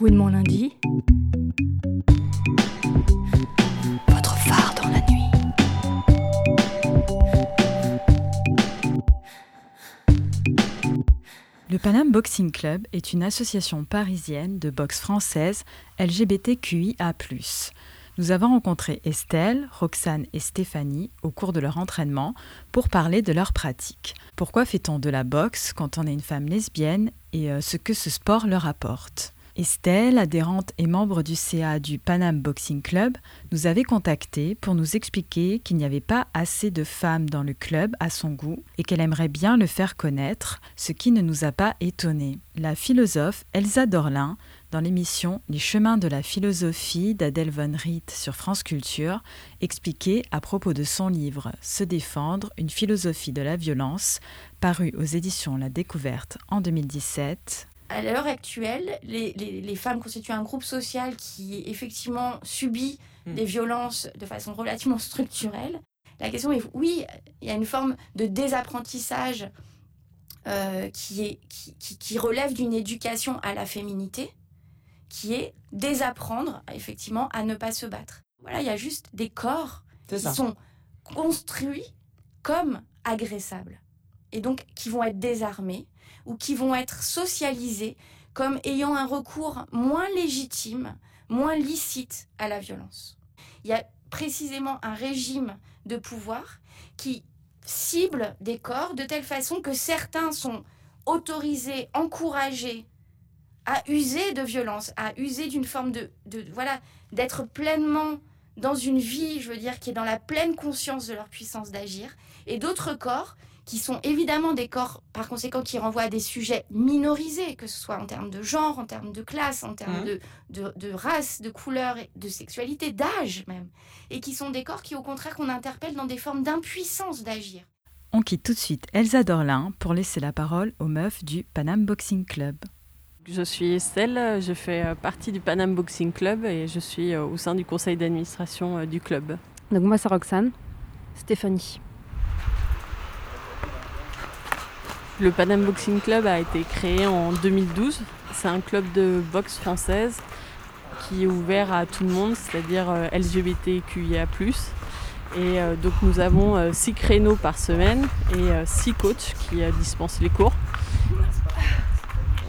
Mon lundi. Votre phare dans la nuit. Le Panam Boxing Club est une association parisienne de boxe française LGBTQIA+. Nous avons rencontré Estelle, Roxane et Stéphanie au cours de leur entraînement pour parler de leur pratique. Pourquoi fait-on de la boxe quand on est une femme lesbienne et euh, ce que ce sport leur apporte? Estelle, adhérente et membre du CA du Panam Boxing Club, nous avait contacté pour nous expliquer qu'il n'y avait pas assez de femmes dans le club à son goût et qu'elle aimerait bien le faire connaître, ce qui ne nous a pas étonnés. La philosophe Elsa Dorlin, dans l'émission Les chemins de la philosophie d'Adèle Von Riet sur France Culture, expliquait à propos de son livre Se défendre, une philosophie de la violence, paru aux éditions La Découverte en 2017 à l'heure actuelle, les, les, les, femmes constituent un groupe social qui effectivement subit mmh. des violences de façon relativement structurelle. La question est, oui, il y a une forme de désapprentissage euh, qui, est, qui, qui, qui relève d'une éducation à la féminité, qui est désapprendre effectivement à ne pas se battre. Voilà, il y a juste des corps qui ça. sont construits comme agressables et donc qui vont être désarmés ou qui vont être socialisés comme ayant un recours moins légitime, moins licite à la violence. Il y a précisément un régime de pouvoir qui cible des corps de telle façon que certains sont autorisés, encouragés à user de violence, à user d'une forme de, de voilà, d'être pleinement dans une vie, je veux dire, qui est dans la pleine conscience de leur puissance d'agir, et d'autres corps qui sont évidemment des corps, par conséquent, qui renvoient à des sujets minorisés, que ce soit en termes de genre, en termes de classe, en termes mmh. de, de, de, race, de couleur, de sexualité, d'âge même, et qui sont des corps qui, au contraire, qu'on interpelle dans des formes d'impuissance d'agir. On quitte tout de suite Elsa Dorlin pour laisser la parole aux meufs du Panam Boxing Club. Je suis Estelle, je fais partie du Panam Boxing Club et je suis au sein du conseil d'administration du club. Donc moi c'est Roxane, Stéphanie. Le Panam Boxing Club a été créé en 2012. C'est un club de boxe française qui est ouvert à tout le monde, c'est-à-dire LGBTQIA+. Et euh, donc nous avons euh, six créneaux par semaine et euh, six coachs qui dispensent les cours.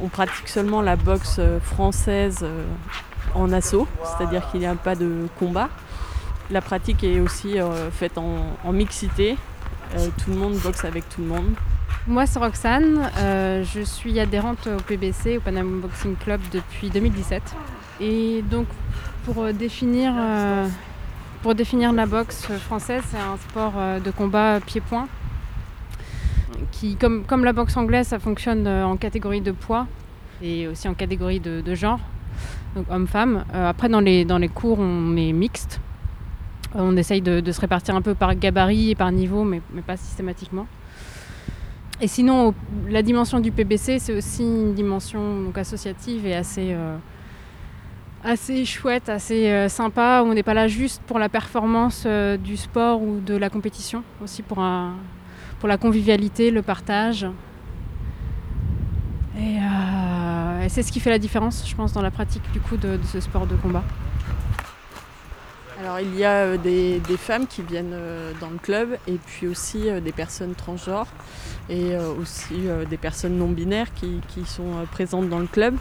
On pratique seulement la boxe française en assaut, c'est-à-dire qu'il n'y a pas de combat. La pratique est aussi faite en mixité. tout le monde boxe avec tout le monde. Moi, c'est Roxane. Euh, je suis adhérente au PBC, au Panama Boxing Club, depuis 2017. Et donc, pour définir, euh, pour définir la boxe française, c'est un sport euh, de combat pied-point. Qui, comme, la boxe anglaise, ça fonctionne en catégorie de poids et aussi en catégorie de, genre, donc homme-femme. Euh, après, dans les, dans les cours, on est mixte. On essaye de, se répartir un peu par gabarit et par niveau, mais pas systématiquement. Et sinon, la dimension du PBC, c'est aussi une dimension donc, associative et assez, euh, assez chouette, assez euh, sympa. On n'est pas là juste pour la performance euh, du sport ou de la compétition, aussi pour, pour la convivialité, le partage. Et, c'est ce qui fait la différence, je pense, dans la pratique du coup de ce sport de combat. Alors il y a euh, des, femmes qui viennent euh, dans le club et puis aussi euh, des personnes transgenres et aussi des personnes non binaires qui, sont présentes dans le club.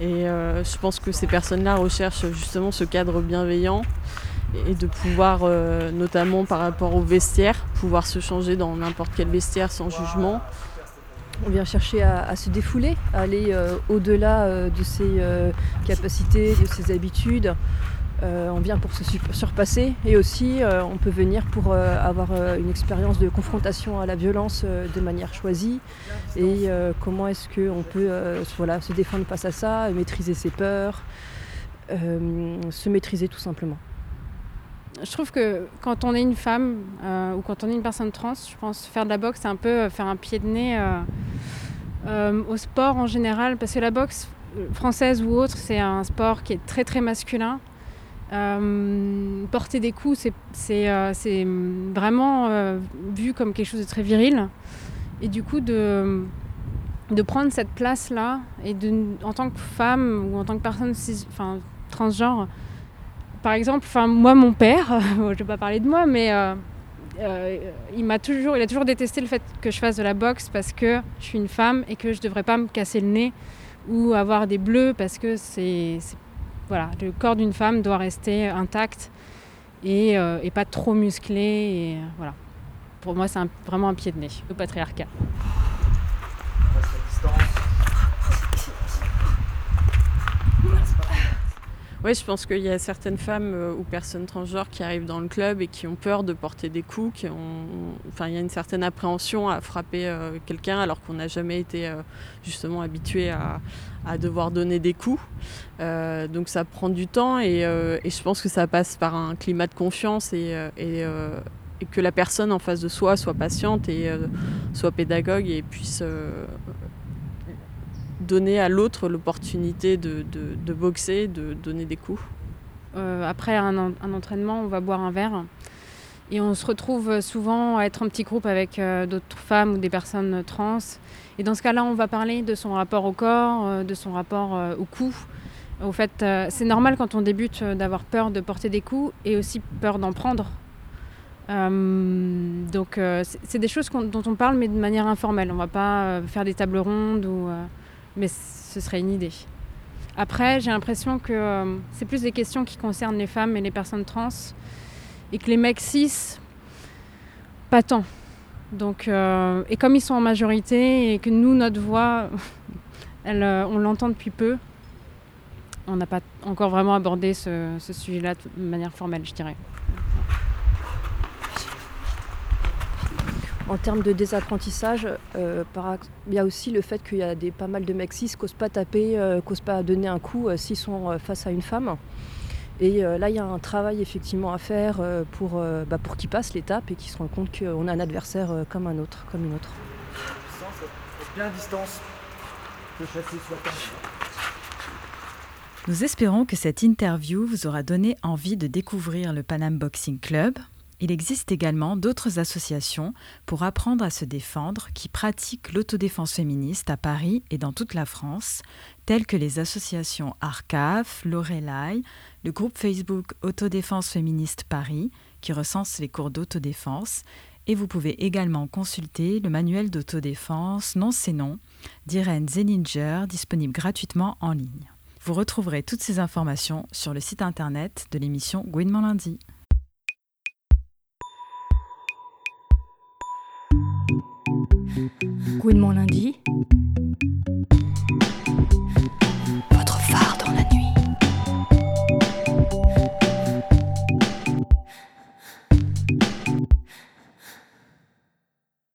Et je pense que ces personnes-là recherchent justement ce cadre bienveillant et de pouvoir, notamment par rapport au vestiaire, pouvoir se changer dans n'importe quel vestiaire sans jugement. On vient chercher à se défouler, à aller au-delà de ses capacités, de ses habitudes. Euh, on vient pour se surpasser et aussi euh, on peut venir pour euh, avoir une expérience de confrontation à la violence de manière choisie et comment est-ce qu'on peut voilà, se défendre face à ça, maîtriser ses peurs, se maîtriser tout simplement. Je trouve que quand on est une femme ou quand on est une personne trans, je pense faire de la boxe c'est un peu faire un pied de nez au sport en général parce que la boxe française ou autre c'est un sport qui est très très masculin euh, porter des coups, c'est euh, vraiment euh, vu comme quelque chose de très viril. Et du coup, de, prendre cette place-là et en tant que femme ou en tant que personne transgenre, par exemple, moi, mon père, je ne vais pas parler de moi, mais il m'a toujours, il a toujours détesté le fait que je fasse de la boxe parce que je suis une femme et que je ne devrais pas me casser le nez ou avoir des bleus parce que c'est, voilà, le corps d'une femme doit rester intact et, euh, pas trop musclé. Et, voilà. Pour moi, c'est vraiment un pied de nez, le patriarcat. Oui, je pense qu'il y a certaines femmes euh, ou personnes transgenres qui arrivent dans le club et qui ont peur de porter des coups, qui ont... enfin, il y a une certaine appréhension à frapper euh, quelqu'un alors qu'on n'a jamais été euh, justement habitué à, devoir donner des coups. donc ça prend du temps et, je pense que ça passe par un climat de confiance et, et que la personne en face de soi soit patiente et soit pédagogue et puisse donner à l'autre l'opportunité de, boxer, de donner des coups. Euh, après un, entraînement, on va boire un verre et on se retrouve souvent à être en petit groupe avec euh, d'autres femmes ou des personnes trans. Et dans ce cas-là, on va parler de son rapport au corps, euh, de son rapport au coup. Au fait, c'est normal quand on débute d'avoir peur de porter des coups et aussi peur d'en prendre. donc c'est des choses dont on parle mais de manière informelle. On ne va pas faire des tables rondes ou mais ce serait une idée. Après, j'ai l'impression que euh, c'est plus des questions qui concernent les femmes et les personnes trans, et que les mecs cis, pas tant. Donc, euh, et comme ils sont en majorité et que nous, notre voix, elle, euh, on l'entend depuis peu, on n'a pas encore vraiment abordé ce, ce sujet-là de manière formelle, je dirais. En termes de désapprentissage, euh, il y a aussi le fait qu'il y a des, pas mal de mecs cis qui n'osent pas taper, euh, qui n'osent pas donner un coup euh, s'ils sont face à une femme. Et là, il y a un travail effectivement à faire pour, bah, pour qu'ils passent l'étape et qu'ils se rendent compte qu'on a un adversaire comme un autre, comme une autre. Bien distance. Nous espérons que cette interview vous aura donné envie de découvrir le Panam Boxing Club, il existe également d'autres associations pour apprendre à se défendre qui pratiquent l'autodéfense féministe à Paris et dans toute la France, telles que les associations ARCAF, Lorelai, le groupe Facebook Autodéfense féministe Paris, qui recense les cours d'autodéfense, et vous pouvez également consulter le manuel d'autodéfense Non c'est non d'Irène Zeninger, disponible gratuitement en ligne. Vous retrouverez toutes ces informations sur le site internet de l'émission Gouinement lundi. Gouinement lundi.